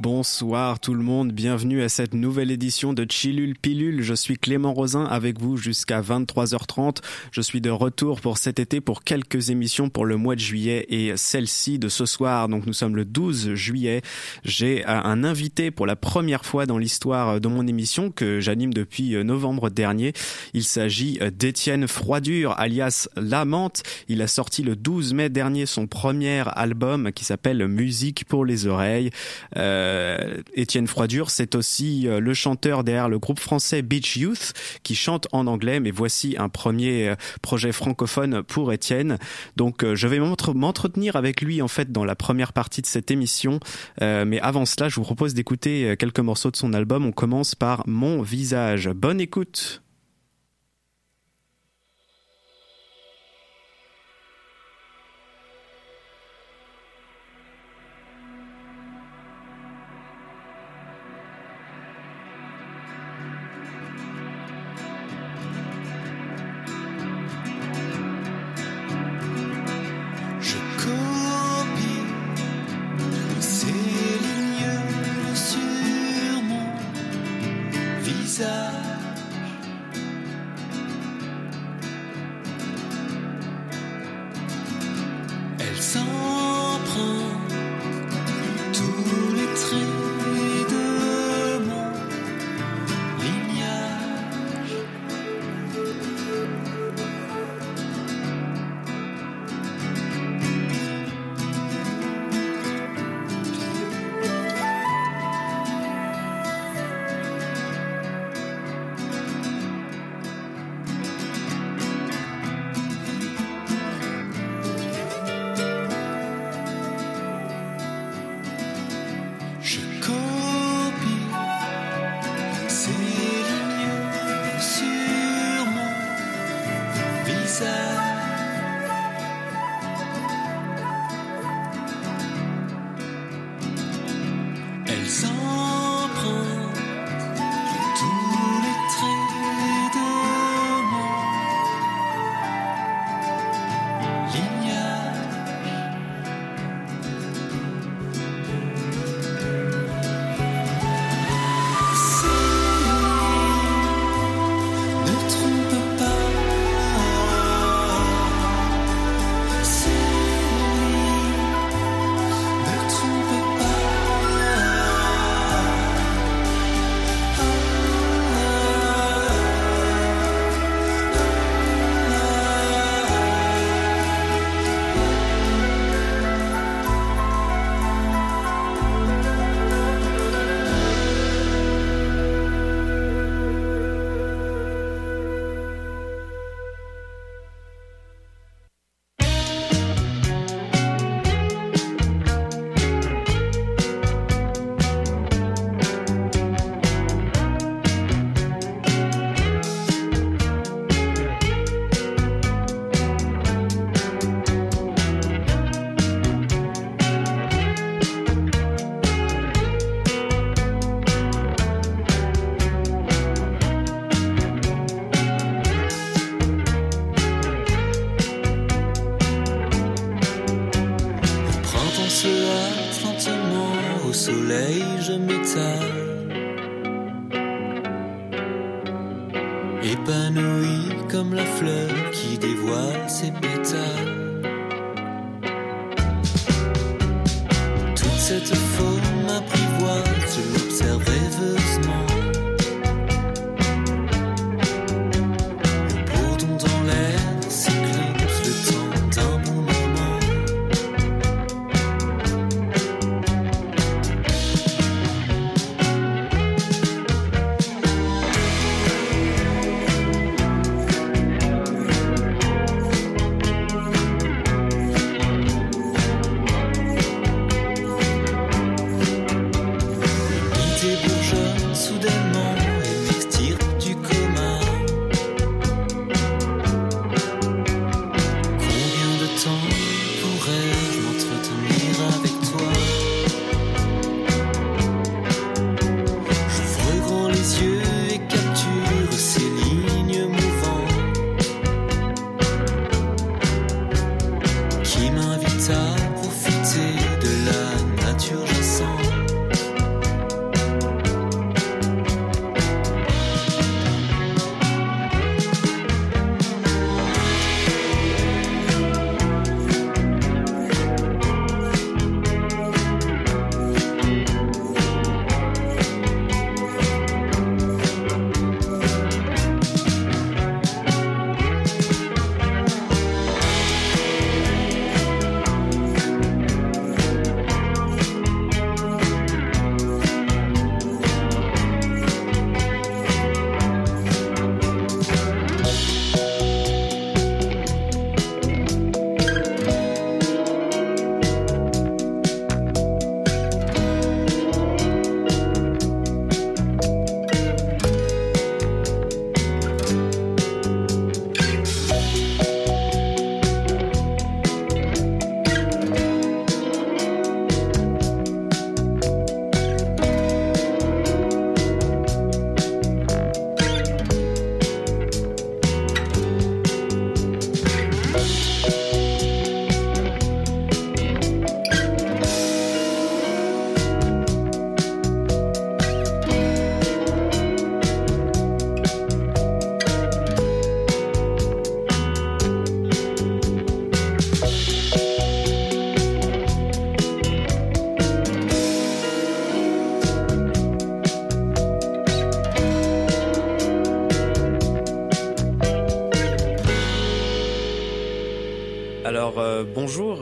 Bonsoir tout le monde, bienvenue à cette nouvelle édition de Chilul Pilule. Je suis Clément Rosin avec vous jusqu'à 23h30. Je suis de retour pour cet été pour quelques émissions pour le mois de juillet et celle-ci de ce soir. Donc nous sommes le 12 juillet. J'ai euh, un invité pour la première fois dans l'histoire de mon émission que j'anime depuis euh, novembre dernier. Il s'agit euh, d'Étienne Froidure alias Lamante. Il a sorti le 12 mai dernier son premier album qui s'appelle Musique pour les oreilles. Euh, Étienne Froidure, c'est aussi euh, le chanteur derrière le groupe français Beach Youth qui chante en anglais. Mais voici un premier euh, projet francophone pour Étienne. Donc je vais m'entretenir avec lui en fait dans la première partie de cette émission. mais avant cela, je vous propose d'écouter quelques morceaux de son album. On commence par Mon visage. Bonne écoute.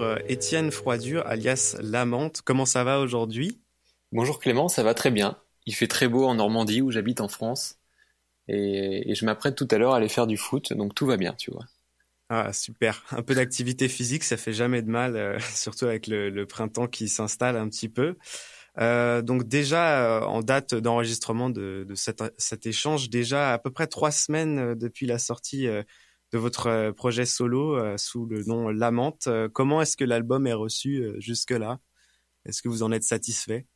Euh, Étienne Froidure, alias Lamante. Comment ça va aujourd'hui? Bonjour Clément, ça va très bien. Il fait très beau en Normandie où j'habite en France. Et, je m'apprête tout à l'heure à aller faire du foot, donc tout va bien, tu vois. Ah super, un peu d'activité physique, ça fait jamais de mal, euh, surtout avec le, printemps qui s'installe un petit peu. Euh, donc déjà en date d'enregistrement de, cet, échange, déjà à peu près trois semaines depuis la sortie votre euh, projet solo euh, sous le nom Lamante. Euh, comment est-ce que l'album est reçu jusque-là? Est-ce que vous en êtes satisfait?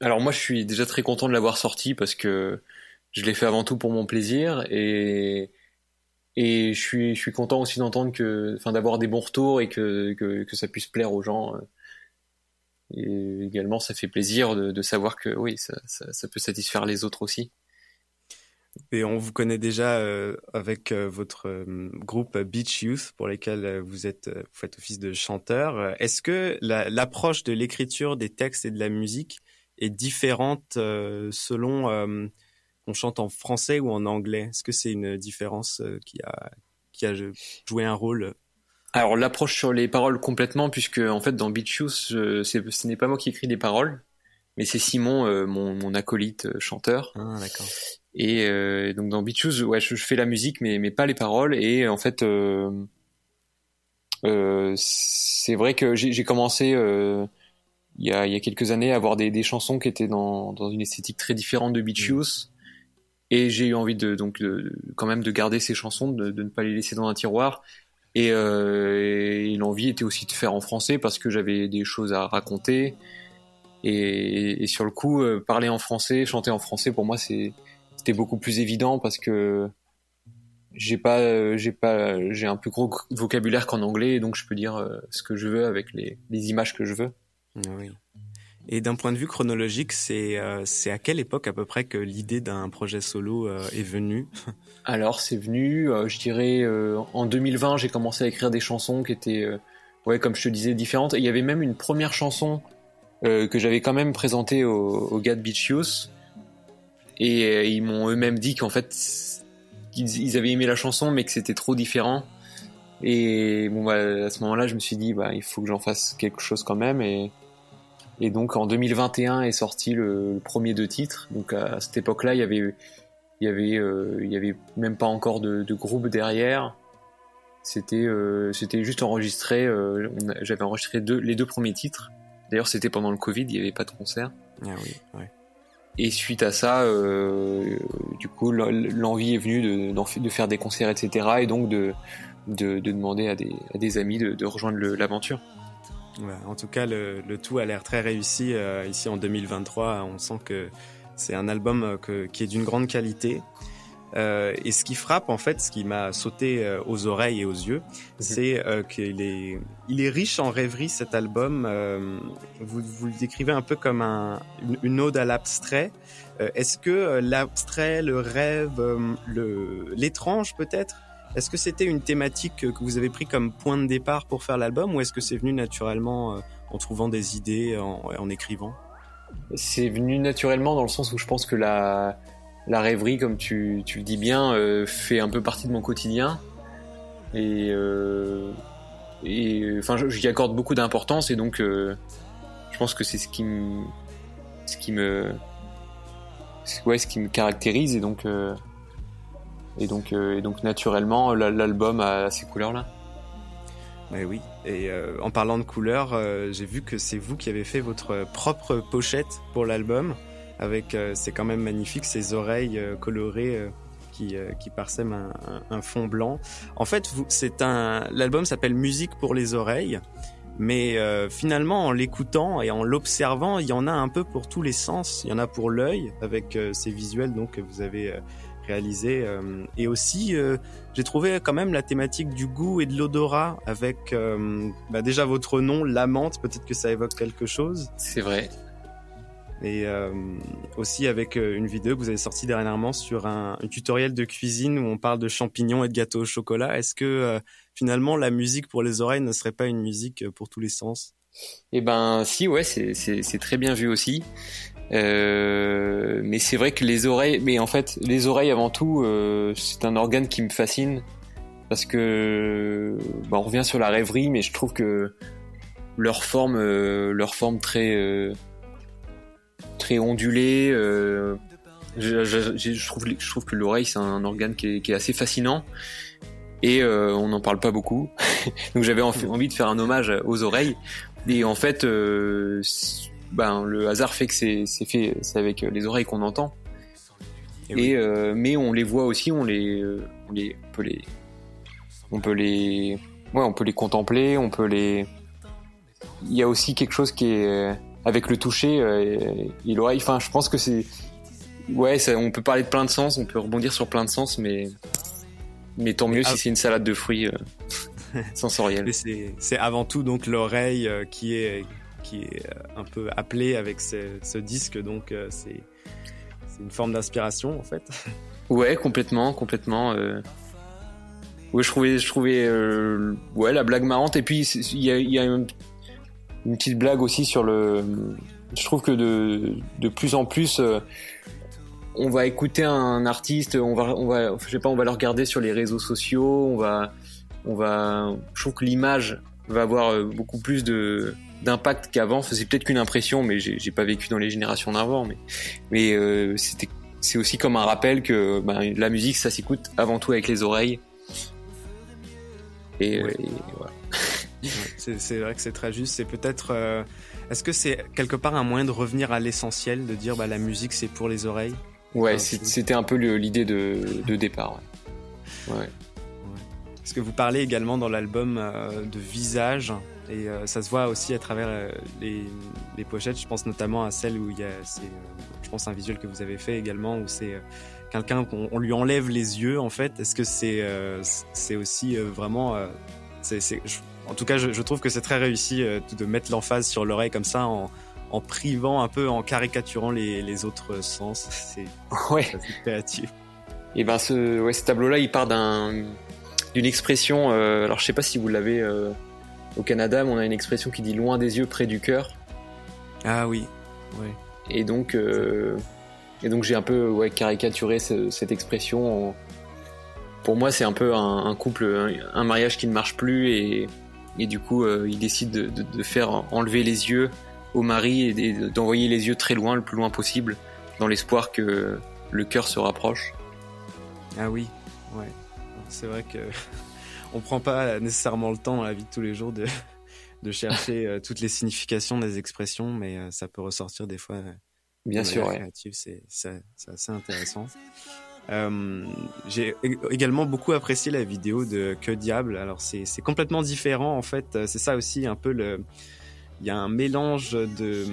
Alors moi, je suis déjà très content de l'avoir sorti parce que je l'ai fait avant tout pour mon plaisir et et je suis je suis content aussi d'entendre que enfin d'avoir des bons retours et que, que, ça puisse plaire aux gens et également ça fait plaisir de, savoir que oui ça peut satisfaire les autres aussi et on vous connaît déjà euh, avec euh, votre euh, groupe Beach Youth, pour lesquels vous êtes, vous faites office de chanteur. Est-ce que l'approche de l'écriture des textes et de la musique est différente selon qu'on chante en français ou en anglais? Est-ce que c'est une différence qui a qui a joué un rôle? Alors l'approche sur les paroles complètement, puisque en fait dans Beach Youth, ce n'est pas moi qui écris les paroles, mais c'est Simon, mon, mon, acolyte chanteur. Ah, d'accord. Et euh, donc dans Beat ouais, je, fais la musique, mais, mais pas les paroles. Et en fait, euh, euh, c'est vrai que j'ai commencé euh, il, y a, il y a quelques années à avoir des, des chansons qui étaient dans, dans une esthétique très différente de Beat mmh. Et j'ai eu envie de donc de, quand même de garder ces chansons, de, de ne pas les laisser dans un tiroir. Et, euh, et l'envie était aussi de faire en français parce que j'avais des choses à raconter. Et, et sur le coup, euh, parler en français, chanter en français, pour moi, c'est c'était beaucoup plus évident parce que j'ai pas j'ai pas j'ai un plus gros vocabulaire qu'en anglais donc je peux dire euh, ce que je veux avec les, les images que je veux. Oui. Et d'un point de vue chronologique, c'est euh, c'est à quelle époque à peu près que l'idée d'un projet solo euh, est venue? Alors c'est venu, je dirais en 2020, j'ai commencé à écrire des chansons qui étaient ouais comme je te disais différentes. Et il y avait même une première chanson que j'avais quand même présentée au, au gars de Beach Youth et euh, ils m'ont eux-mêmes dit qu'en fait, ils, avaient aimé la chanson, mais que c'était trop différent. Et bon, bah, à ce moment-là, je me suis dit, bah, il faut que j'en fasse quelque chose quand même. Et, donc, en 2021 est sorti le, premier deux titres. Donc, à, cette époque-là, il y avait, il y avait, euh, il y avait même pas encore de, groupe derrière. C'était, euh, c'était juste enregistré. J'avais enregistré deux, les deux premiers titres. D'ailleurs, c'était pendant le Covid, il n'y avait pas de concert. Ah oui, ouais. Et suite à ça, euh, du coup, l'envie est venue de, faire des concerts, etc. Et donc de, de, de demander à des, amis de, rejoindre l'aventure. en tout cas, le, tout a l'air très réussi euh, ici en 2023. On sent que c'est un album euh, qui est d'une grande qualité. Euh, et ce qui frappe, en fait, ce qui m'a sauté euh, aux oreilles et aux yeux, mhm. c'est euh, qu'il est, il est riche en rêverie cet album. Vous, vous le décrivez un peu comme un, une, ode à l'abstrait. Est-ce que l'abstrait, le rêve, le, l'étrange peut-être, est-ce que c'était une thématique que vous avez pris comme point de départ pour faire l'album, ou est-ce que c'est venu naturellement en trouvant des idées, en, en écrivant? C'est venu naturellement dans le sens où je pense que la la rêverie, comme tu, tu le dis bien, euh, fait un peu partie de mon quotidien. Et, euh, et enfin, j'y accorde beaucoup d'importance et donc euh, je pense que c'est ce qui me, ce qui me, ouais, ce qui me caractérise et donc et donc et donc naturellement l'album a ces couleurs là. Mais oui. Et en parlant de couleurs, j'ai vu que c'est vous qui avez fait votre propre pochette pour l'album avec euh, c'est quand même magnifique ces oreilles euh, colorées euh, qui, qui parsèment un, fond blanc. En fait, l'album s'appelle Musique pour les oreilles, mais finalement en l'écoutant et en l'observant, il y en a un peu pour tous les sens. Il y en a pour l'œil avec ces visuels donc que vous avez réalisé et aussi j'ai trouvé quand même la thématique du goût et de l'odorat avec bah déjà votre nom, l'amante, peut-être que ça évoque quelque chose. C'est vrai et euh, aussi avec euh, une vidéo que vous avez sortie dernièrement sur un, tutoriel de cuisine où on parle de champignons et de gâteaux au chocolat. Est-ce que euh, finalement la musique pour les oreilles ne serait pas une musique pour tous les sens? Eh ben si, ouais, c'est très bien vu aussi. mais c'est vrai que les oreilles, mais en fait les oreilles avant tout, c'est un organe qui me fascine parce que bah, on revient sur la rêverie, mais je trouve que leur forme, leur forme très très ondulée. Je, je, trouve, je trouve que l'oreille c'est un organe qui est, qui est, assez fascinant et on n'en parle pas beaucoup. Donc j'avais envie de faire un hommage aux oreilles. Et en fait, ben, le hasard fait que c'est fait, c'est avec les oreilles qu'on entend. Et, euh, mais on les voit aussi, on les, euh, on les, on peut les, on peut les, ouais, on peut les contempler, on peut les. Il y a aussi quelque chose qui est euh, avec le toucher et l'oreille. Enfin, je pense que c'est, ouais, ça, on peut parler de plein de sens, on peut rebondir sur plein de sens, mais, mais tant mieux si c'est une salade de fruits sensorielle. c'est avant tout donc l'oreille qui est qui est un peu appelée avec ce, ce disque, donc c'est c'est une forme d'inspiration en fait. Ouais, complètement, complètement. Euh... Ouais, je trouvais, je trouvais, euh... ouais, la blague marrante. Et puis il y a, y a une, petite blague aussi sur le. Je trouve que de, de plus en plus, euh, on va écouter un artiste, on va, on va, je sais pas, on va le regarder sur les réseaux sociaux, on va, on va. Je trouve que l'image va avoir euh, beaucoup plus de d'impact qu'avant. C'est peut-être qu'une impression, mais j'ai pas vécu dans les générations d'avant. Mais, mais euh, c'était c'est aussi comme un rappel que ben, la musique, ça s'écoute avant tout avec les oreilles. Et, voilà. C'est vrai que c'est très juste. C'est peut-être. Euh, est-ce que c'est quelque part un moyen de revenir à l'essentiel, de dire bah, la musique c'est pour les oreilles? Ouais, c'était un peu l'idée de, de, départ. Ouais. ouais. Parce que vous parlez également dans l'album euh, de visage, et euh, ça se voit aussi à travers euh, les, les, pochettes. Je pense notamment à celle où il y a, c'est, je pense, un visuel que vous avez fait également où c'est quelqu'un qu'on on lui enlève les yeux en fait. Est-ce que c'est c'est aussi vraiment, c'est, en tout cas, je, je trouve que c'est très réussi de mettre l'emphase sur l'oreille comme ça en, en privant un peu, en caricaturant les, les autres sens. C'est ouais. créatif. Et ben ce, ouais, ce tableau-là, il part d'un d'une expression. Euh, alors je sais pas si vous l'avez euh, au Canada, mais on a une expression qui dit loin des yeux, près du cœur. Ah oui, ouais. Et donc, euh, et donc j'ai un peu ouais, caricaturé cette expression. Pour moi, c'est un peu un, couple, un, mariage qui ne marche plus et, et du coup, il décide de, de, de, faire enlever les yeux au mari et d'envoyer les yeux très loin, le plus loin possible, dans l'espoir que le cœur se rapproche. Ah oui, ouais c'est vrai que on prend pas nécessairement le temps dans la vie de tous les jours de, de chercher euh, toutes les significations des expressions, mais euh, ça peut ressortir des fois. Euh, Bien sûr, ouais. c'est assez intéressant. Euh, j'ai également beaucoup apprécié la vidéo de Que Diable. Alors c'est complètement différent en fait. C'est ça aussi un peu le. Il y a un mélange de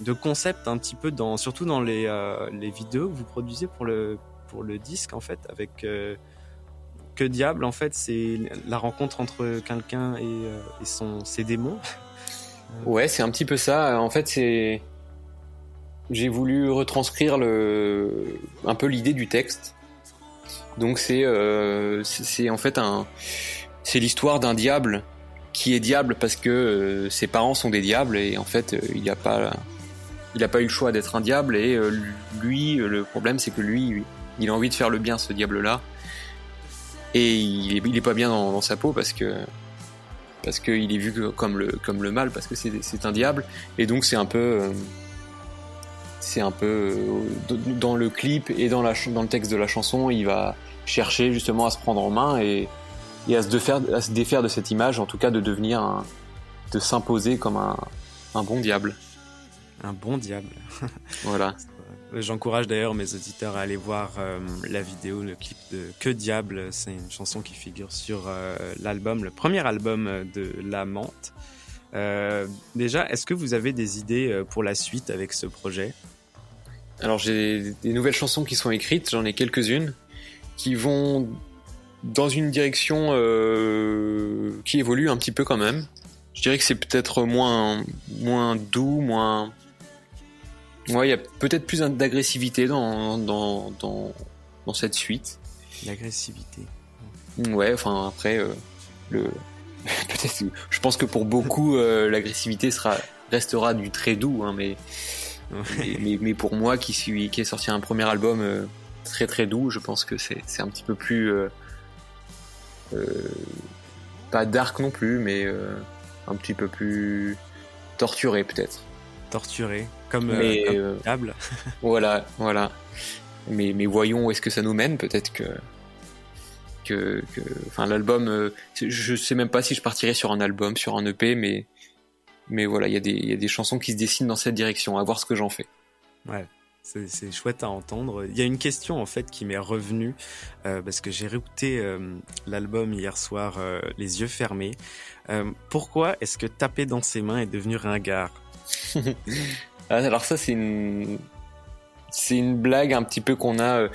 de concepts un petit peu dans surtout dans les les vidéos que vous produisez pour le pour le disque en fait avec que diable en fait c'est la rencontre entre quelqu'un et, euh, et, son ses démons ouais c'est un petit peu ça en fait c'est j'ai voulu retranscrire le un peu l'idée du texte. Donc c'est euh, c'est en fait un c'est l'histoire d'un diable qui est diable parce que euh, ses parents sont des diables et en fait il a pas il a pas eu le choix d'être un diable et lui le problème c'est que lui il a envie de faire le bien ce diable là et il est, pas bien dans, sa peau parce que parce qu'il est vu comme le comme le mal parce que c'est un diable et donc c'est un peu euh, c'est un peu euh, dans le clip et dans la dans le texte de la chanson il va chercher justement à se prendre en main et, et à se défaire à se défaire de cette image en tout cas de devenir un, de s'imposer comme un, un bon diable un bon diable voilà J'encourage d'ailleurs mes auditeurs à aller voir euh, la vidéo, le clip de Que Diable. C'est une chanson qui figure sur euh, l'album, le premier album de La Menthe. Euh, déjà, est-ce que vous avez des idées pour la suite avec ce projet? Alors j'ai des nouvelles chansons qui sont écrites, j'en ai quelques-unes, qui vont dans une direction qui évolue un petit peu quand même. Je dirais que c'est peut-être moins, moins doux, moins Ouais, il y a peut-être plus d'agressivité dans, dans, dans, dans, cette suite. L'agressivité. Ouais, enfin après, euh, le... peut-être, je pense que pour beaucoup, euh, l'agressivité sera restera du très doux, hein, mais, mais, mais, pour moi qui suis qui ai sorti un premier album euh, très très doux, je pense que c'est un petit peu plus pas dark non plus, mais un petit peu plus torturé peut-être. Torturé, comme, euh, voilà, voilà. Mais, mais voyons où est-ce que ça nous mène. Peut-être que que, enfin l'album, je sais même pas si je partirais sur un album, sur un EP, mais mais voilà, il y, a des, y a des chansons qui se dessinent dans cette direction. À voir ce que j'en fais. Ouais. C'est chouette à entendre. Il y a une question en fait qui m'est revenue euh, parce que j'ai réécouté euh, l'album hier soir euh, les yeux fermés. pourquoi est-ce que taper dans ses mains est devenu ringard? Ah, Alors ça c'est une c'est une blague un petit peu qu'on a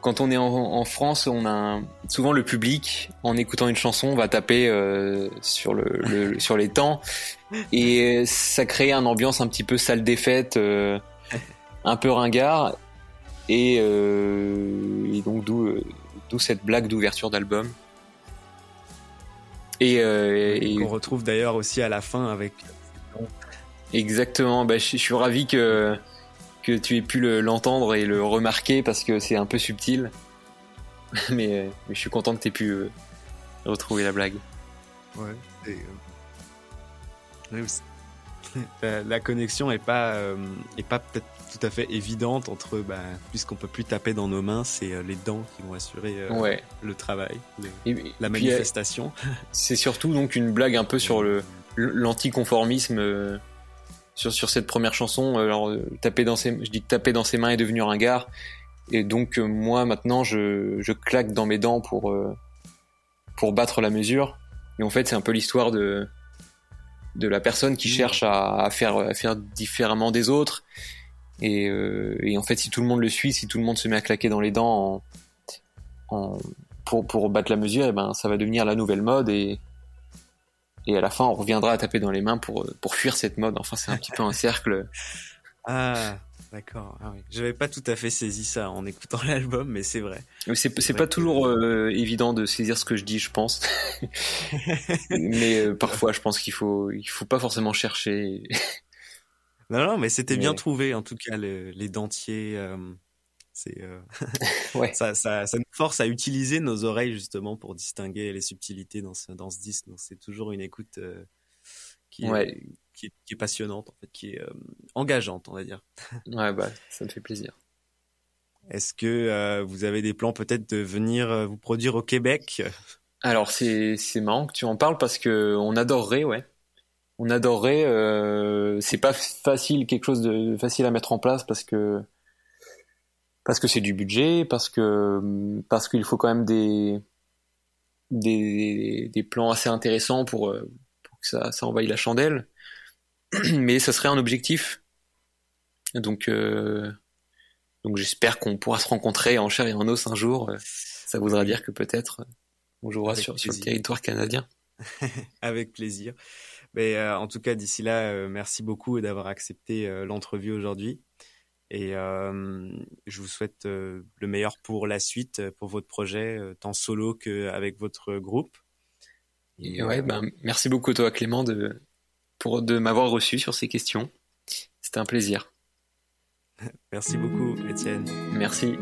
quand on est en, France, on a souvent le public en écoutant une chanson va taper sur le, sur les temps et ça crée une ambiance un petit peu salle des fêtes un peu ringard et, euh, donc d'où d'où cette blague d'ouverture d'album. Et, euh, on retrouve d'ailleurs aussi à la fin avec. Exactement. Bah, je, suis ravi que que tu aies pu l'entendre et le remarquer parce que c'est un peu subtil. mais, je suis content que tu aies pu euh, retrouver la blague. Ouais. La, connexion est pas est pas peut-être tout à fait évidente entre, bah, puisqu'on peut plus taper dans nos mains, c'est euh, les dents qui vont assurer euh, le travail, la manifestation. c'est surtout donc une blague un peu sur le l'anticonformisme euh, sur sur cette première chanson. Alors taper dans ses, je dis que taper dans ses mains est devenu ringard, et donc moi maintenant je, je claque dans mes dents pour pour battre la mesure. Et en fait c'est un peu l'histoire de de la personne qui mmh. cherche à, à, faire à faire différemment des autres et, euh, et, en fait, si tout le monde le suit, si tout le monde se met à claquer dans les dents en, en, pour, pour battre la mesure, et eh ben ça va devenir la nouvelle mode et, et à la fin, on reviendra à taper dans les mains pour, pour fuir cette mode. Enfin, c'est un petit peu un cercle. Ah, d'accord. Ah oui. J'avais pas tout à fait saisi ça en écoutant l'album, mais c'est vrai. C'est, c'est pas toujours euh, évident de saisir ce que je dis, je pense. mais euh, parfois, je pense qu'il faut, il faut pas forcément chercher. Non, non, mais c'était bien trouvé, en tout cas, les dentiers. Euh, c'est ouais. ça, ça, ça, nous force à utiliser nos oreilles justement pour distinguer les subtilités dans ce, dans ce disque. Donc c'est toujours une écoute qui, est, qui, est, qui, est, passionnante, en fait, qui est engageante, on va dire. ouais, bah ça me fait plaisir. Est-ce que vous avez des plans peut-être de venir vous produire au Québec? Alors c'est c'est marrant que tu en parles parce que on adorerait, ouais on adorerait. Euh, c'est pas facile, quelque chose de facile à mettre en place parce que parce que c'est du budget, parce que parce qu'il faut quand même des des, des plans assez intéressants pour, euh, pour que ça, ça envahisse la chandelle. Mais ça serait un objectif. Donc euh, donc j'espère qu'on pourra se rencontrer en chair et en os un jour. Ça voudra dire que peut-être on jouera sur, sur le territoire canadien. Avec plaisir. Mais euh, en tout cas, d'ici là, euh, merci beaucoup d'avoir accepté euh, l'entrevue aujourd'hui. Et je vous souhaite le meilleur pour la suite, pour votre projet, tant solo qu'avec votre groupe. Et ouais, ben, merci beaucoup toi Clément de, pour, de m'avoir reçu sur ces questions. C'était un plaisir. merci beaucoup Étienne. Merci.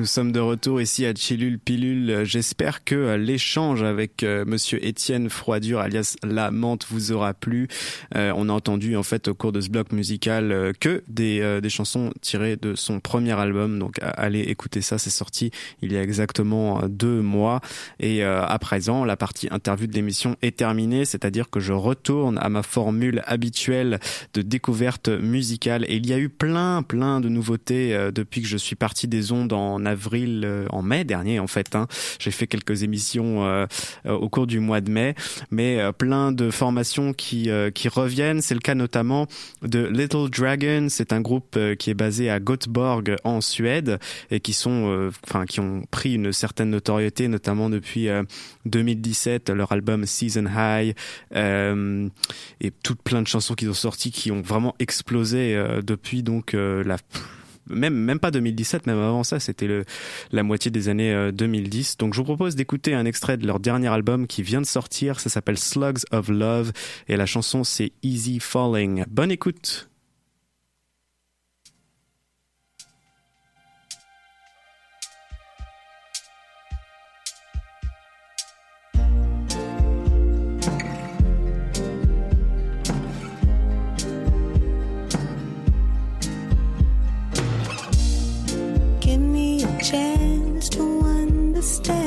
Nous sommes de retour ici à Chilul Pilule. J'espère que euh, l'échange avec euh, Monsieur Étienne Froidure, alias La Menthe, vous aura plu. Euh, on a entendu en fait au cours de ce bloc musical que des, des chansons tirées de son premier album. Donc allez écouter ça. C'est sorti il y a exactement deux mois. Et à présent, la partie interview de l'émission est terminée, c'est-à-dire que je retourne à ma formule habituelle de découverte musicale. Et il y a eu plein, plein de nouveautés depuis que je suis parti des ondes en avril, euh, en mai dernier en fait. Hein. J'ai fait quelques émissions euh, euh, au cours du mois de mai, mais plein de formations qui reviennent. C'est le cas notamment de Little Dragon. C'est un groupe qui est basé à Göteborg en Suède et qui sont, enfin, qui ont pris une certaine notoriété, notamment depuis 2017, leur album Season High et toutes plein de chansons qui ont sorti qui ont vraiment explosé depuis donc la même même pas 2017, même avant ça, c'était la moitié des années 2010. Euh, Donc je vous propose d'écouter un extrait de leur dernier album qui vient de sortir, ça s'appelle Slugs of Love et la chanson c'est Easy Falling. Bonne écoute. stay.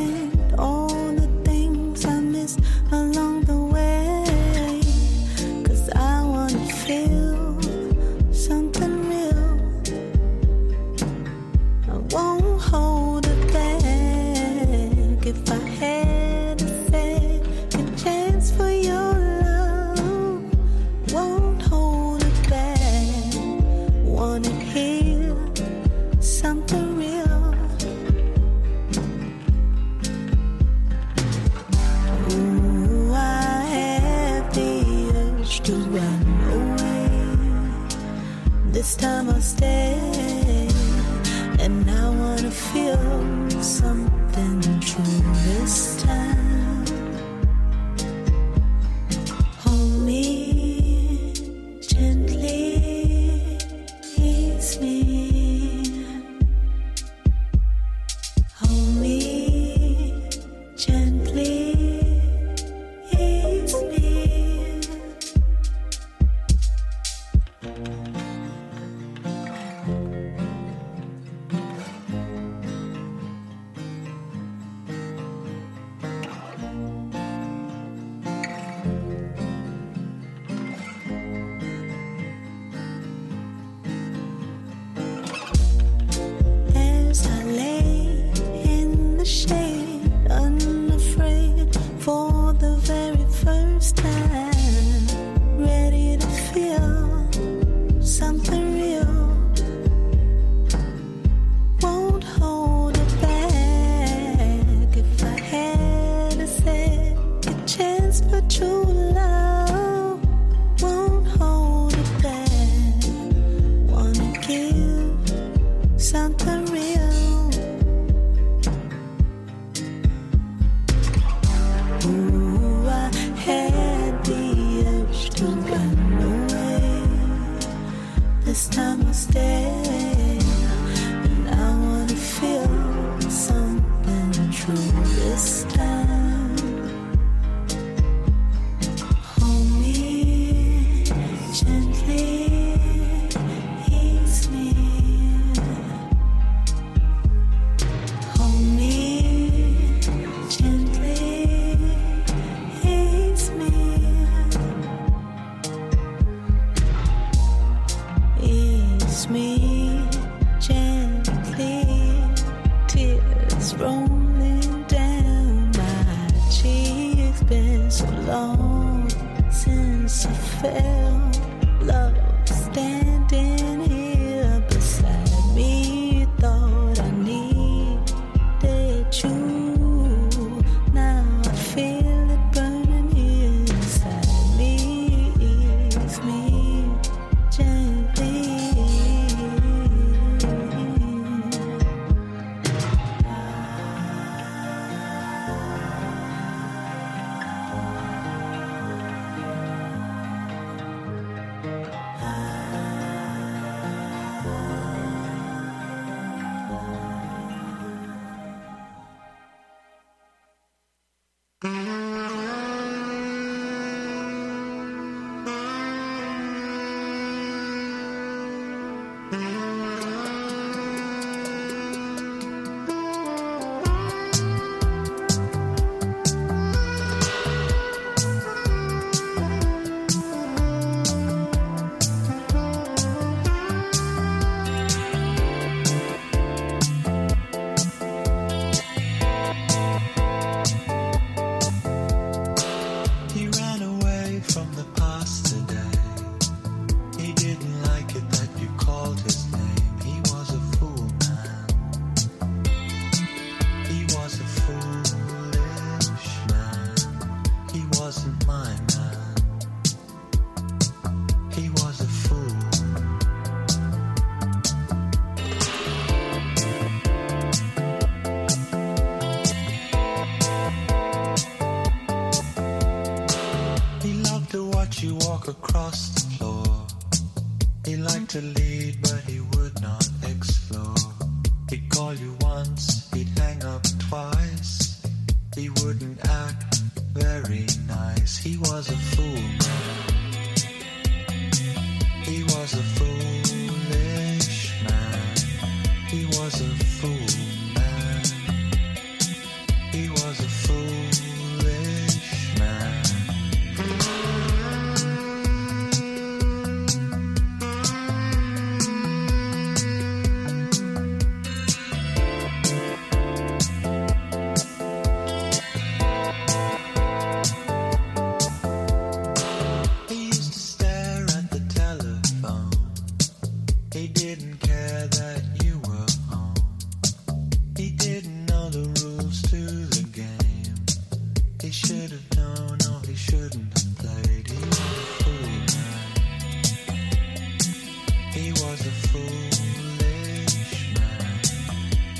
was a foolish man.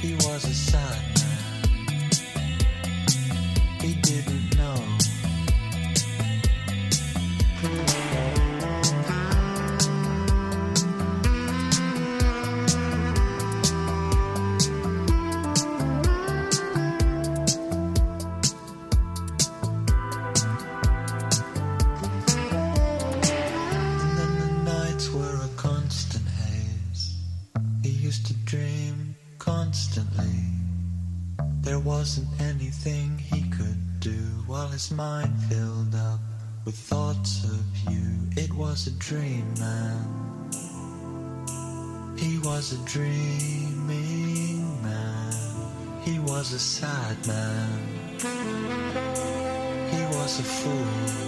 He was a son. Was a fool.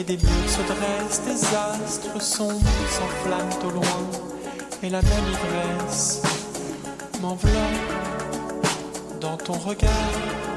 Et des murs se dressent, des astres sombres s'enflamment au loin, et la même ivresse m'enveloppe dans ton regard.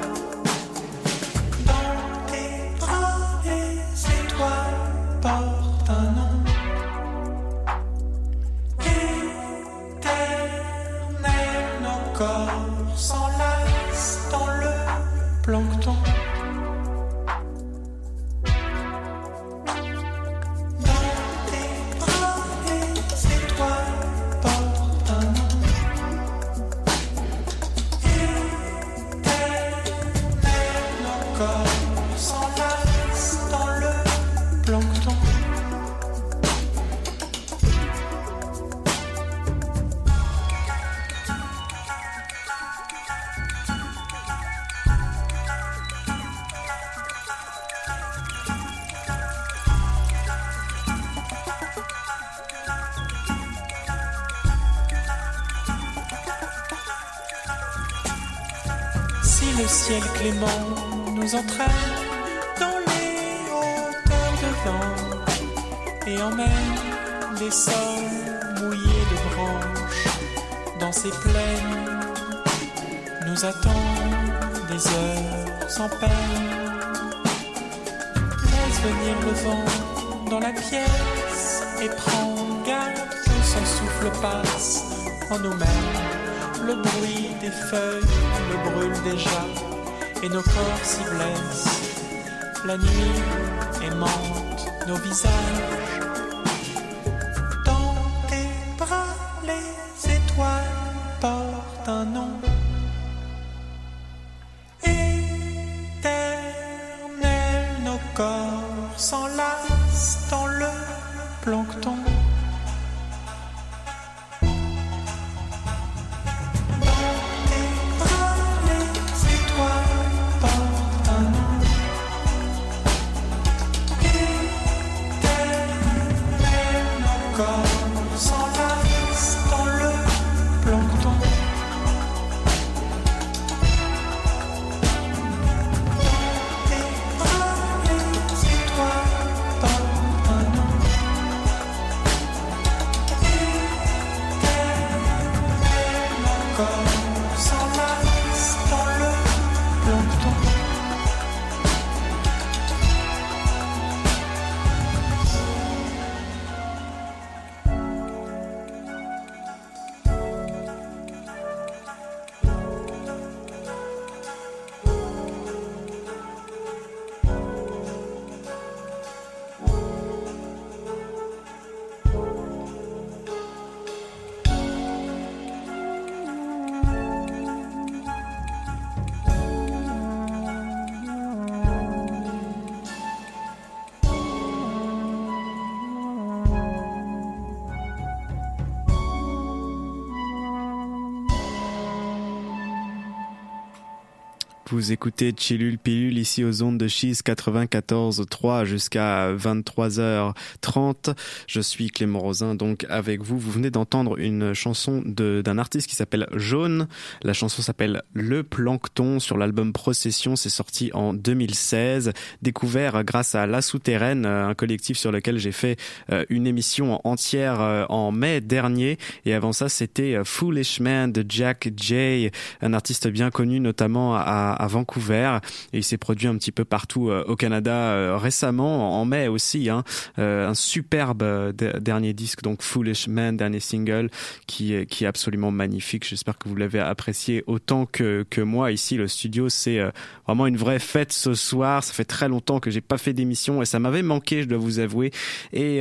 Vous écoutez Chillul Pilule ici aux ondes de Cheese 94.3 jusqu'à 23h30. Je suis Clément Rosin donc avec vous. Vous venez d'entendre une chanson d'un artiste qui s'appelle Jaune. La chanson s'appelle Le Plancton sur l'album Procession. C'est sorti en 2016. Découvert grâce à La Souterraine, euh, un collectif sur lequel j'ai fait euh, une émission entière euh, en mai dernier. Et avant ça, c'était Foolish Man de Jack Jay, un artiste bien connu notamment à, Vancouver. Et il s'est produit un petit peu partout euh, au Canada euh, récemment, en mai aussi. Hein, Euh, un superbe de- dernier disque, donc Foolish Man, dernier single, qui est, qui est absolument magnifique. J'espère que vous l'avez apprécié autant que, que moi. Ici, le studio, c'est vraiment une vraie fête ce soir. Ça fait très longtemps que j'ai pas fait d'émission et ça m'avait manqué, je dois vous avouer. Et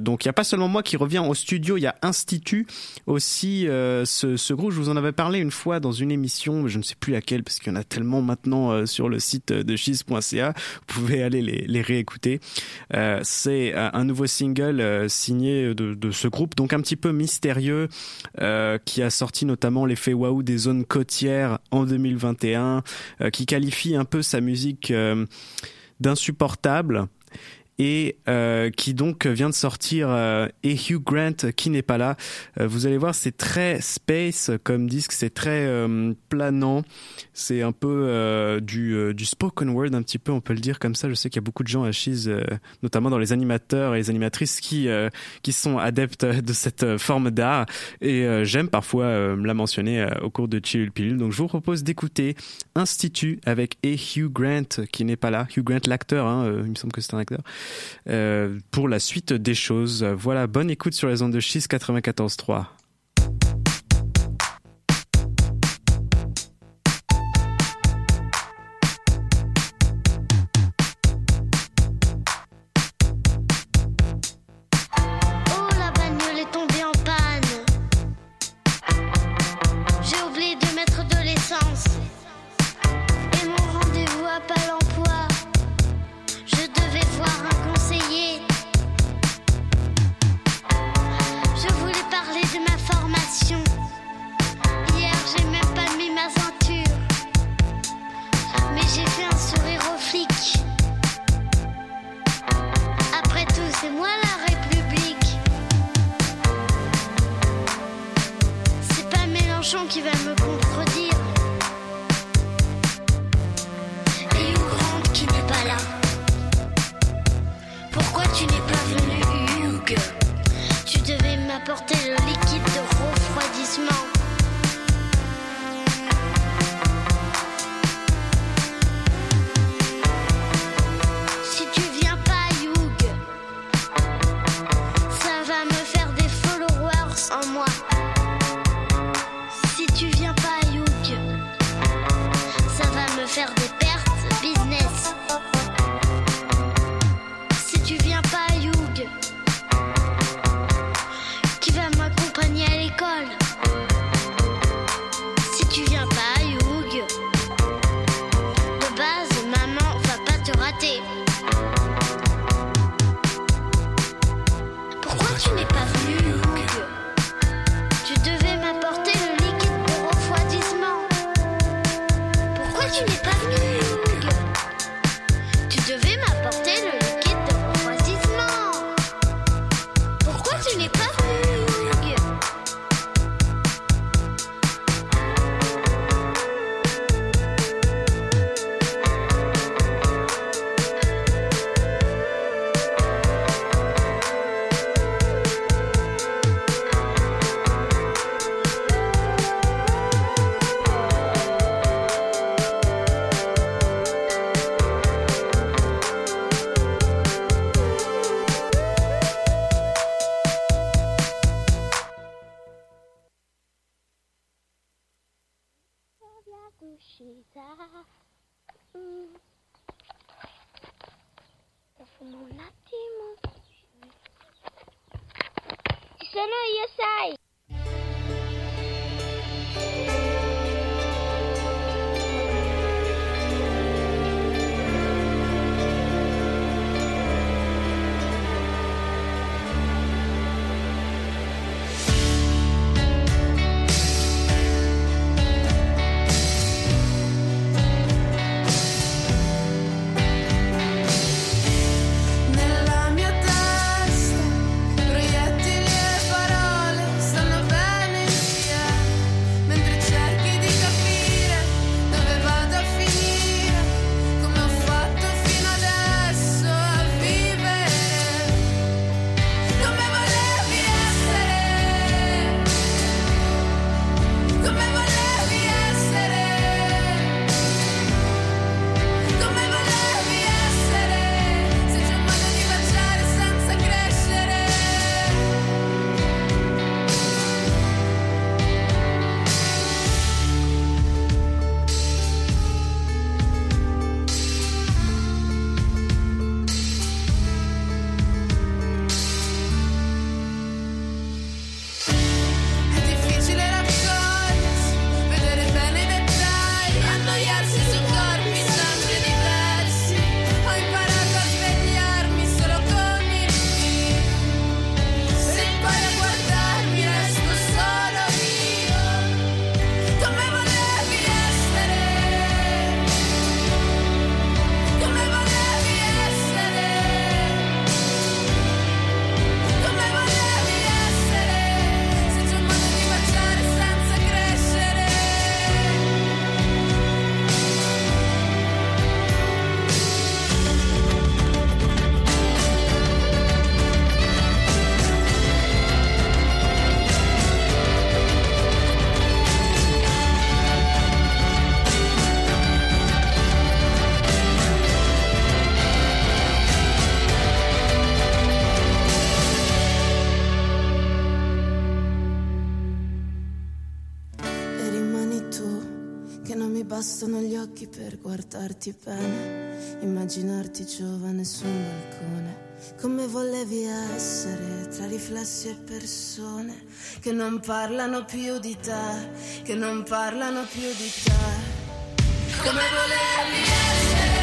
donc, il n'y a pas seulement moi qui reviens au studio, il y a Institut aussi, ce, ce groupe. Je vous en avais parlé une fois dans une émission, je ne sais plus laquelle, parce qu'il y en a tellement maintenant euh, sur le site de cheese.ca. Vous pouvez aller les, réécouter. Euh, c'est euh, un nouveau single signé de, de ce groupe, donc un petit peu mystérieux, qui a sorti notamment l'effet waouh des zones côtières en 2021, euh, qui qualifie un peu sa musique d'insupportable et euh, qui donc vient de sortir euh, et Hugh Grant qui n'est pas là. Euh, vous allez voir, c'est très space comme disque, c'est très euh, planant, c'est un peu euh, du, euh, du spoken word un petit peu, on peut le dire comme ça. Je sais qu'il y a beaucoup de gens à euh, notamment dans les animateurs et les animatrices qui qui sont adeptes de cette forme d'art et j'aime parfois la mentionner au cours de Chill Pilule. Donc je vous propose d'écouter Institut avec et Hugh Grant qui n'est pas là, Hugh Grant l'acteur, hein, il me semble que c'est un acteur pour la suite des choses. Voilà, bonne écoute sur les ondes de Schiste 94.3. bastano gli occhi per guardarti bene, immaginarti giovane su un balcone. Come volevi essere tra riflessi e persone che non parlano più di te, che non parlano più di te. Come volevi essere.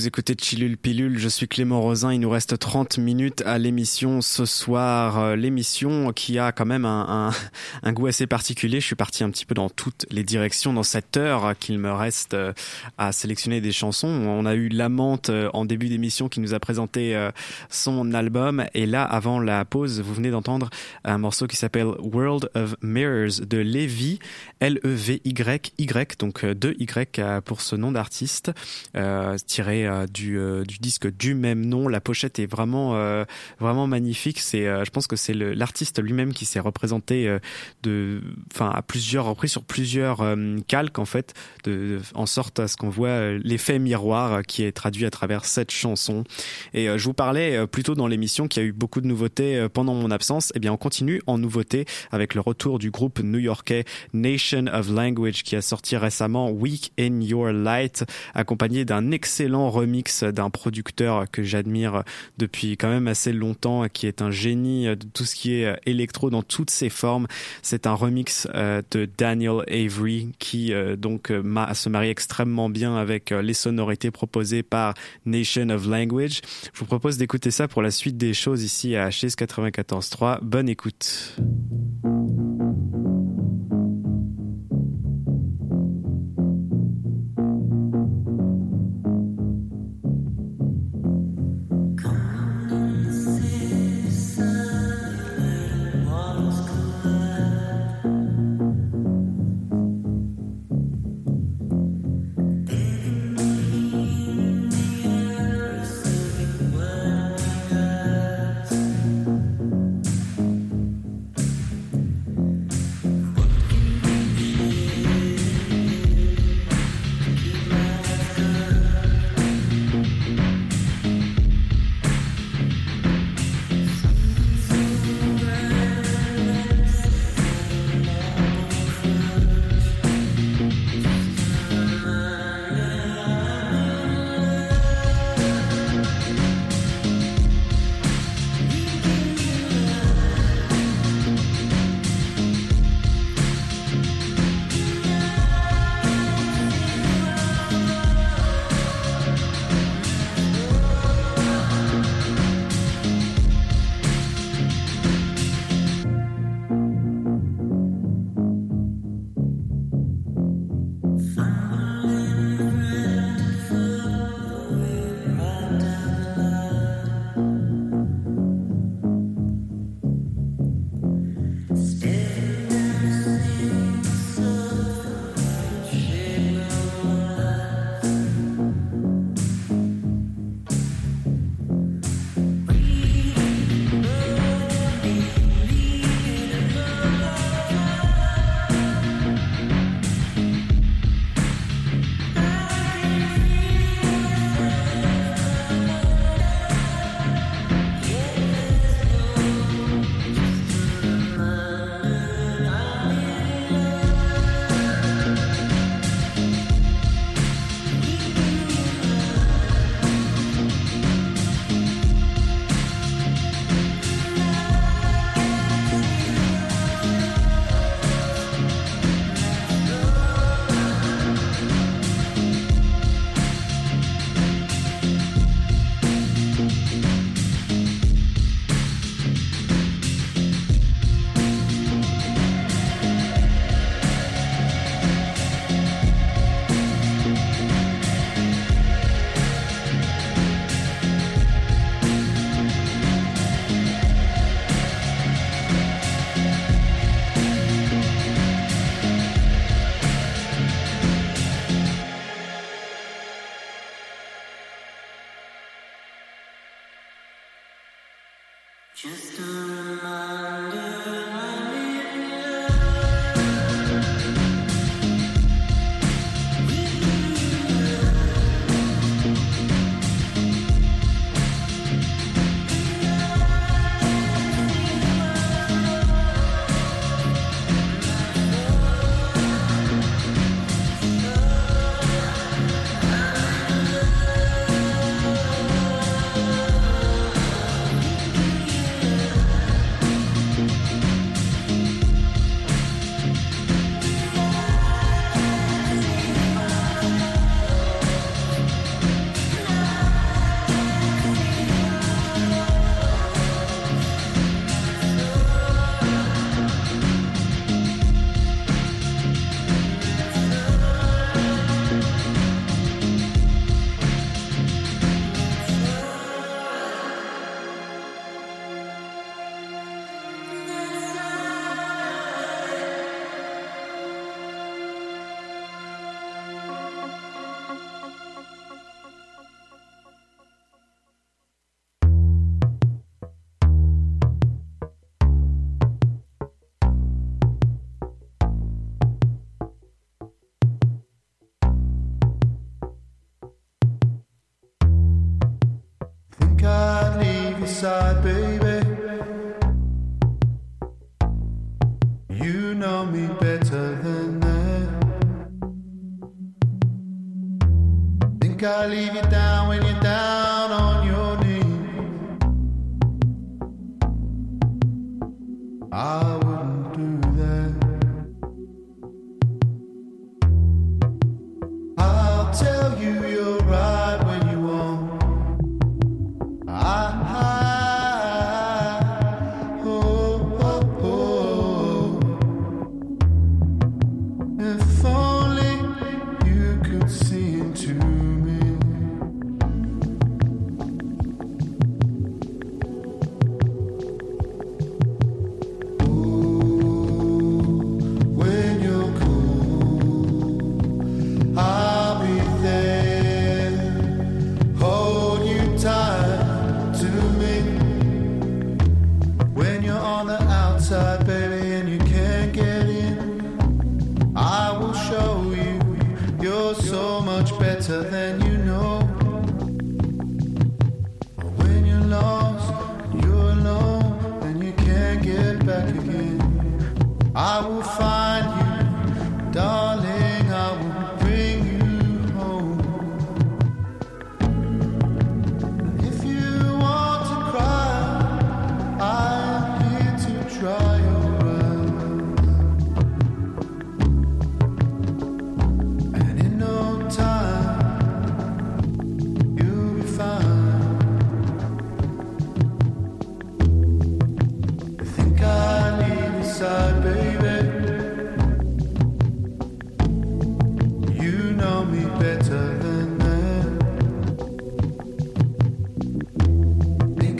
Vous écoutez Chilule Pilule, je suis Clément Rosin, il nous reste 30 minutes à l'émission ce soir. Euh, l'émission qui a quand même un, goût assez particulier, je suis parti un petit peu dans toutes les directions dans cette heure qu'il me reste euh, à sélectionner des chansons. On a eu Lamante euh, en début d'émission qui nous a présenté son album et là avant la pause vous venez d'entendre un morceau qui s'appelle World of Mirrors de Levi, L-E-V-Y-Y, donc deux Y pour ce nom d'artiste. Tiré euh, du, euh, du disque du même nom. La pochette est vraiment euh, vraiment magnifique. C'est, je pense que c'est l'artiste lui-même qui s'est représenté de, enfin à plusieurs reprises sur plusieurs calques en fait, en sorte à ce qu'on voit l'effet miroir qui est traduit à travers cette chanson. Et je vous parlais plutôt dans l'émission qu'il y a eu beaucoup de nouveautés pendant mon absence. Eh bien, on continue en nouveauté avec le retour du groupe new-yorkais Nation of Language qui a sorti récemment Week in Your Light, accompagné d'un excellent remix d'un producteur que j'admire depuis quand même assez longtemps, qui est un génie de tout ce qui est électro dans toutes ses formes. C'est un remix euh, de Daniel Avery qui euh, donc se marie extrêmement bien avec euh, les sonorités proposées par Nation of Language. Je vous propose d'écouter ça pour la suite des choses ici à HS 94.3. Bonne écoute.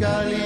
Cali.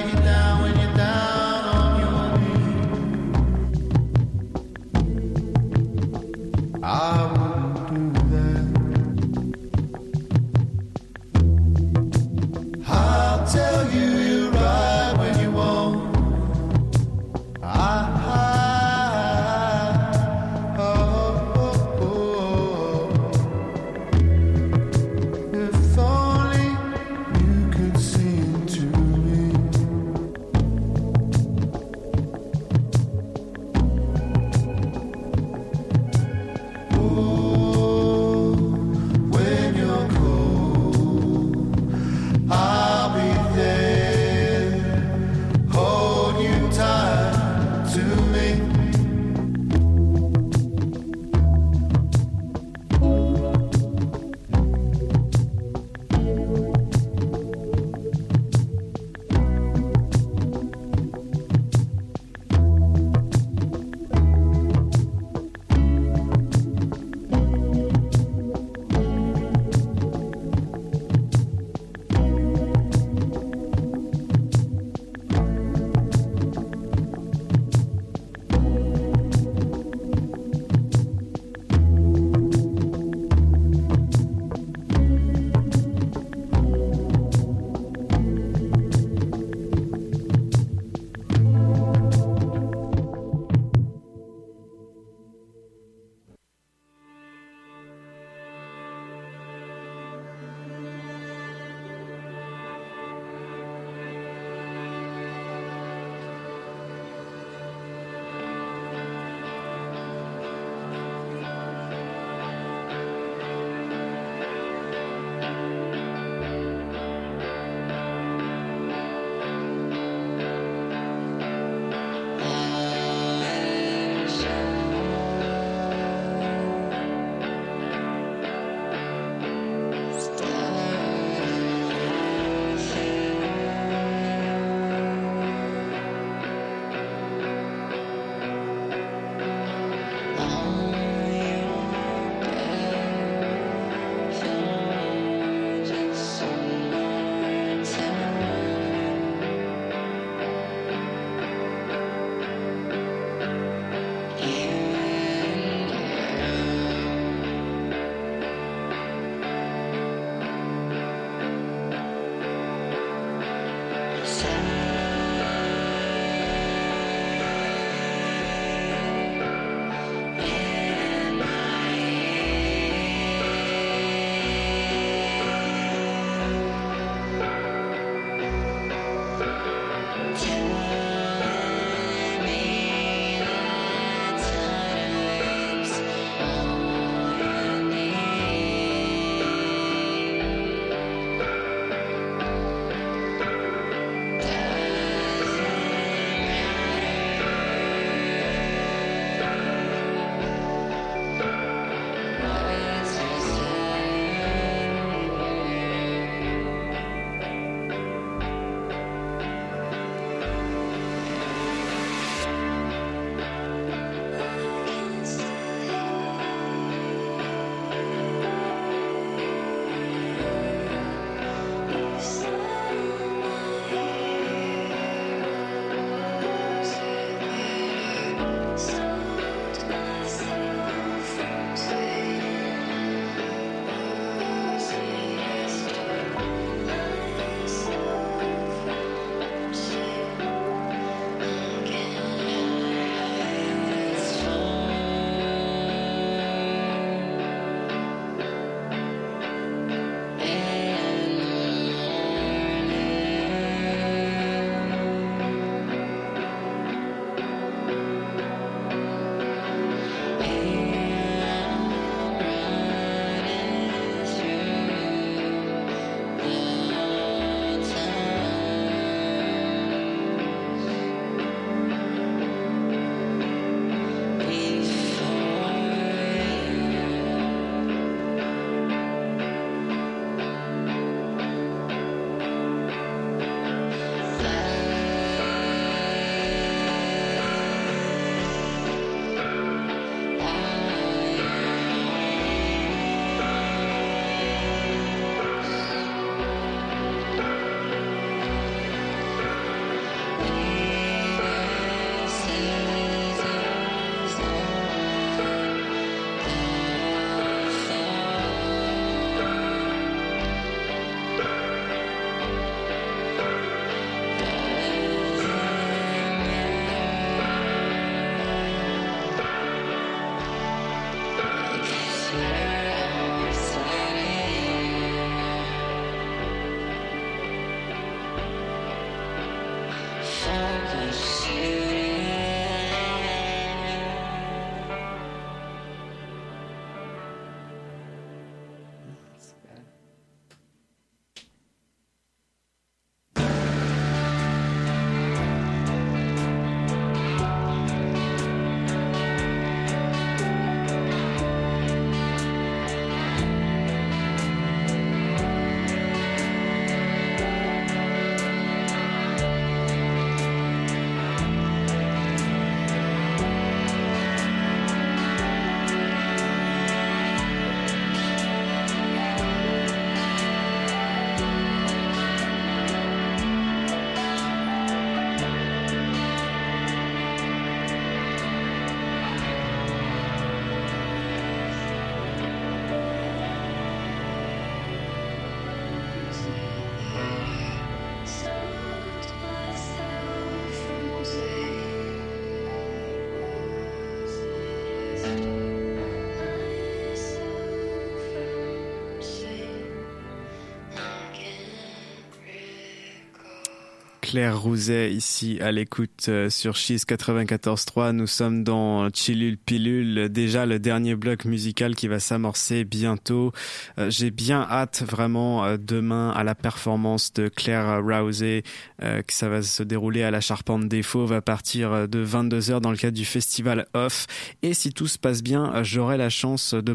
Claire Rouzet ici à l'écoute euh, sur Cheese 94.3. Nous sommes dans Chillul Pilule, déjà le dernier bloc musical qui va s'amorcer bientôt. Euh, J'ai bien hâte vraiment euh, demain à la performance de Claire Rouzet, euh, que ça va se dérouler à la Charpente des Fauves à partir de 22h dans le cadre du festival Off. Et si tout se passe bien, j'aurai la chance de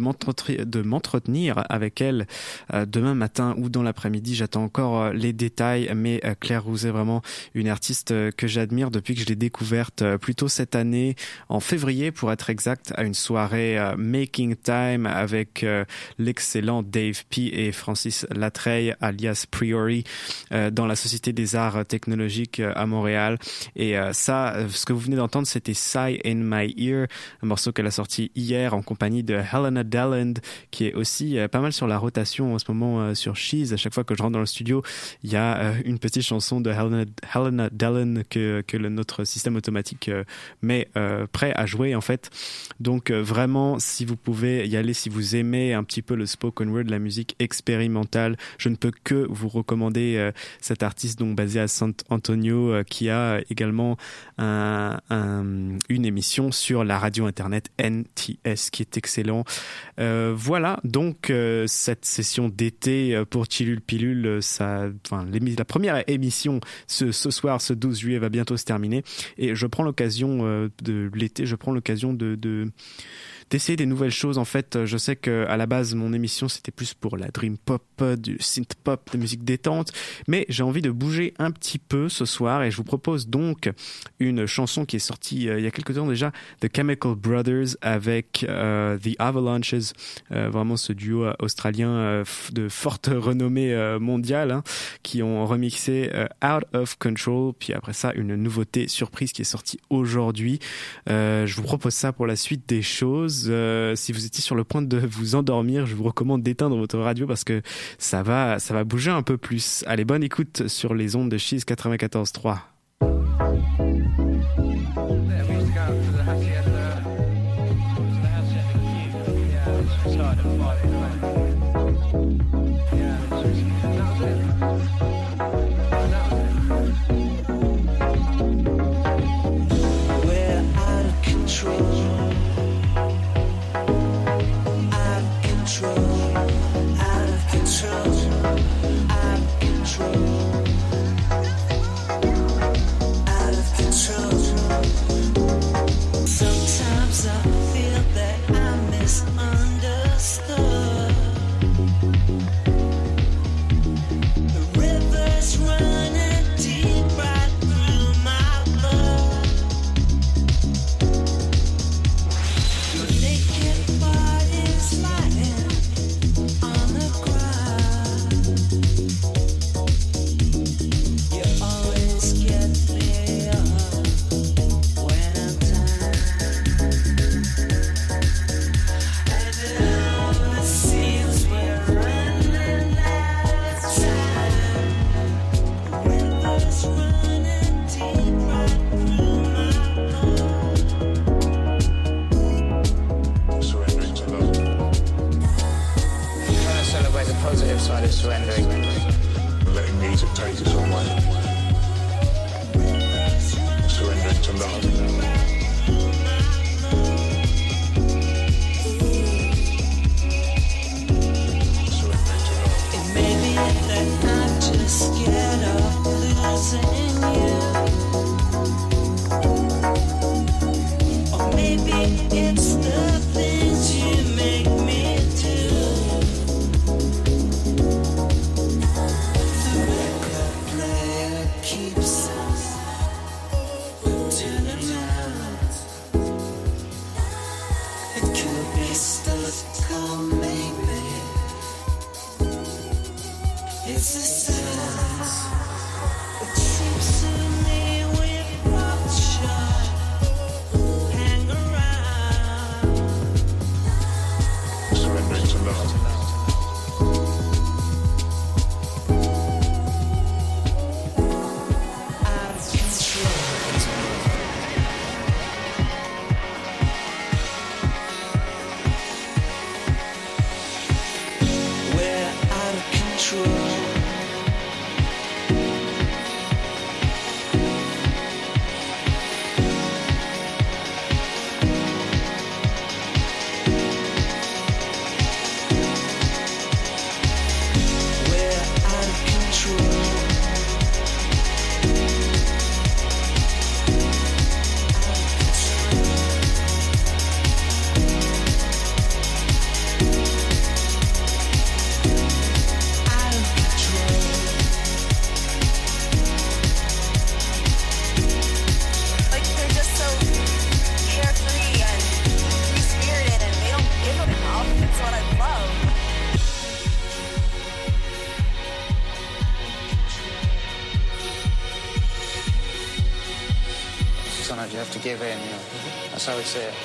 m'entretenir avec elle demain matin ou dans l'après-midi. J'attends encore les détails, mais Claire Rouzet, vraiment une artiste euh, que j'admire depuis que je l'ai découverte euh, plutôt cette année, en février pour être exact, à une soirée euh, Making Time avec l'excellent Dave P et Francis Latreille, alias Priori, dans la Société des Arts Technologiques à Montréal. Et ça, ce que vous venez d'entendre, c'était Sigh in My Ear, un morceau qu'elle a sorti hier en compagnie de Helena Delland, qui est aussi pas mal sur la rotation en ce moment sur Cheese. À chaque fois que je rentre dans le studio, il y a une petite chanson de Helena, Helena Delland que, notre système automatique euh, met euh, prêt à jouer en fait. Donc euh, vraiment, si vous pouvez y aller, si vous aimez un petit peu le spoken word, la musique expérimentale, je ne peux que vous recommander cet artiste donc basé à San Antonio qui a également un- un- une émission sur la radio internet NTS qui est excellent. Voilà donc cette session d'été pour Chilul Pilule, ça, enfin la première émission ce, soir, ce 12 juillet va bientôt se terminer. Et je prends l'occasion euh, de l'été, je prends l'occasion de d'essayer des nouvelles choses. En fait, je sais que à la base, mon émission c'était plus pour la dream pop, du synth pop, de musique détente, mais j'ai envie de bouger un petit peu ce soir et je vous propose donc une chanson qui est sortie euh, il y a quelques temps déjà, The Chemical Brothers avec euh, The Avalanches, euh, vraiment ce duo euh, australien euh, de forte renommée euh, mondiale, hein, qui ont remixé euh, Out of Control, puis après ça une nouveauté surprise qui est sortie aujourd'hui. Euh, je vous propose ça pour la suite des choses. Euh, si vous étiez sur le point de vous endormir, je vous recommande d'éteindre votre radio parce que ça va, ça va bouger un peu plus. Allez, bonne écoute sur les ondes de Cheese 94.3. surrendering. Letting music take you how we say it.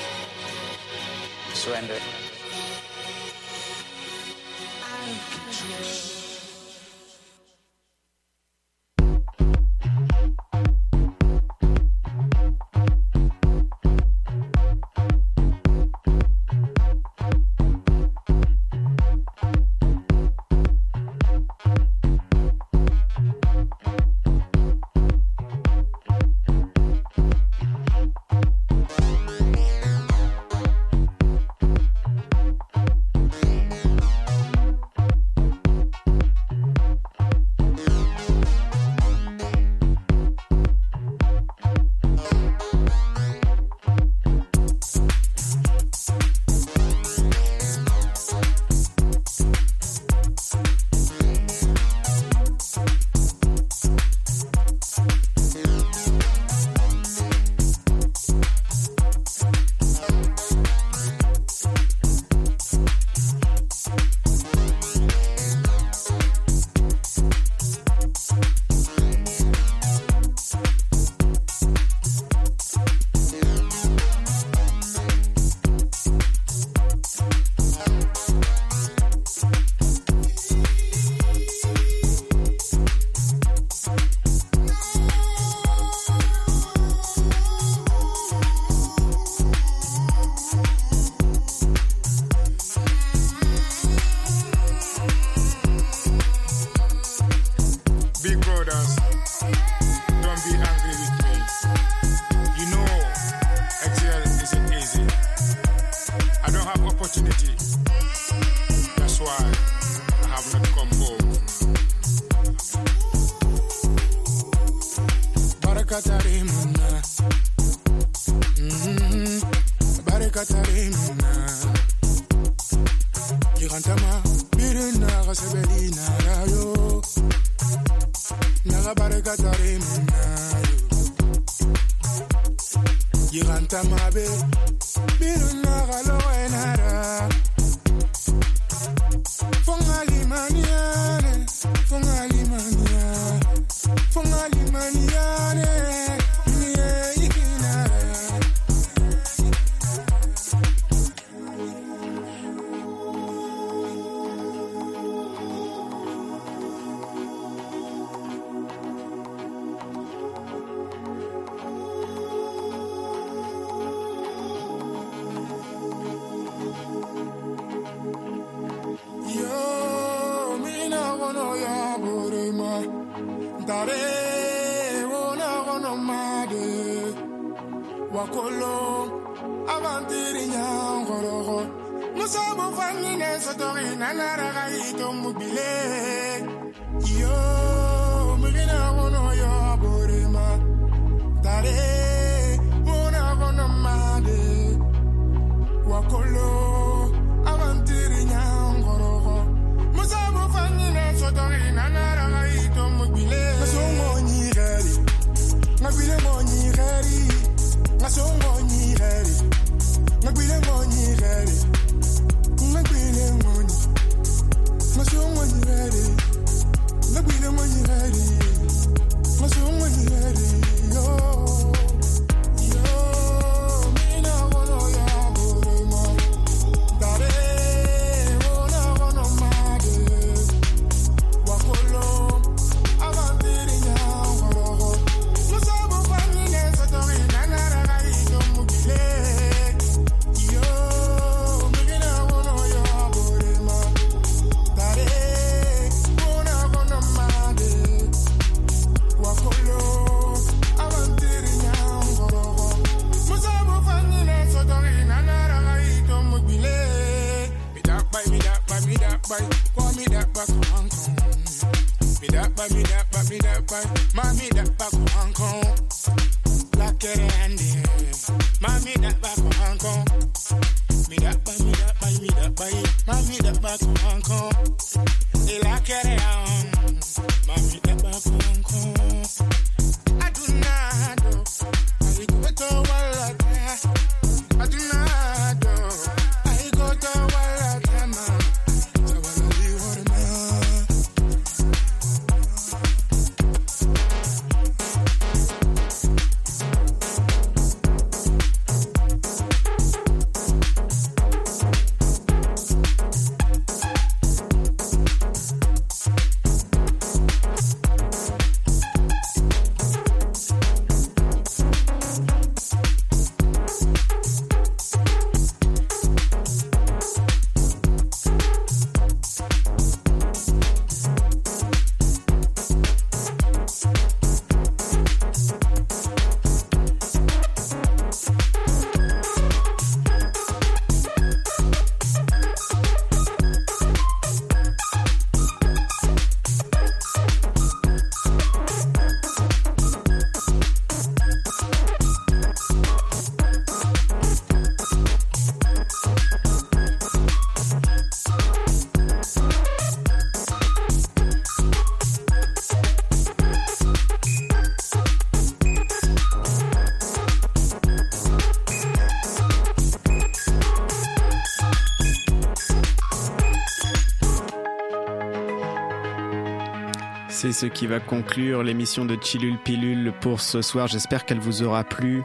C'est ce qui va conclure l'émission de Chilul Pilule pour ce soir. J'espère qu'elle vous aura plu.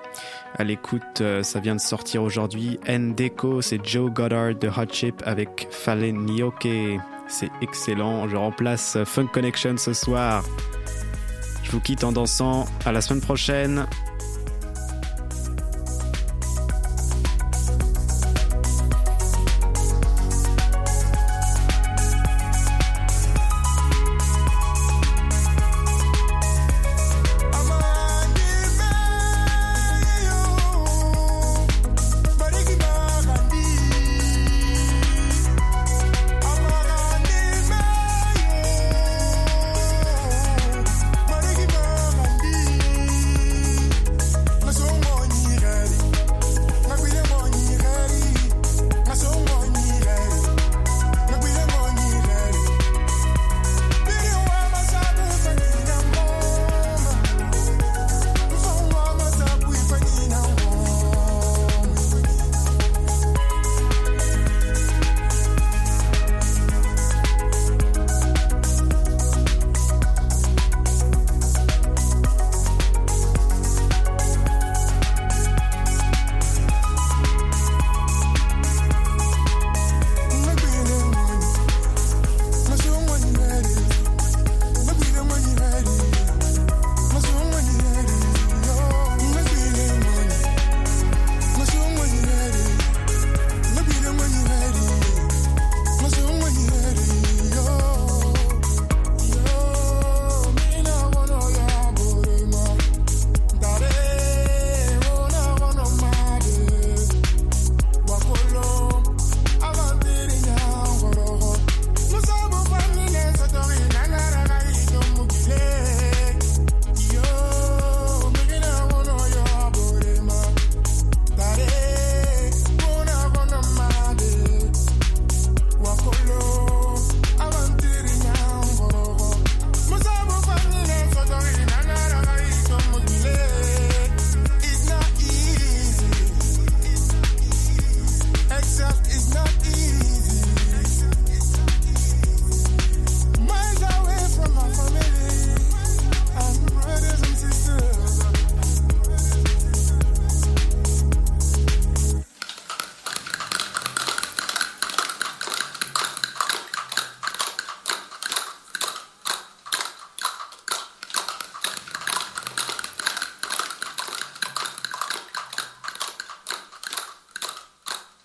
À l'écoute, euh, ça vient de sortir aujourd'hui. Ndeko, c'est Joe Goddard de Hot Chip avec Fale Nioke. C'est excellent. Je remplace Funk Connection ce soir. Je vous quitte en dansant. À la semaine prochaine.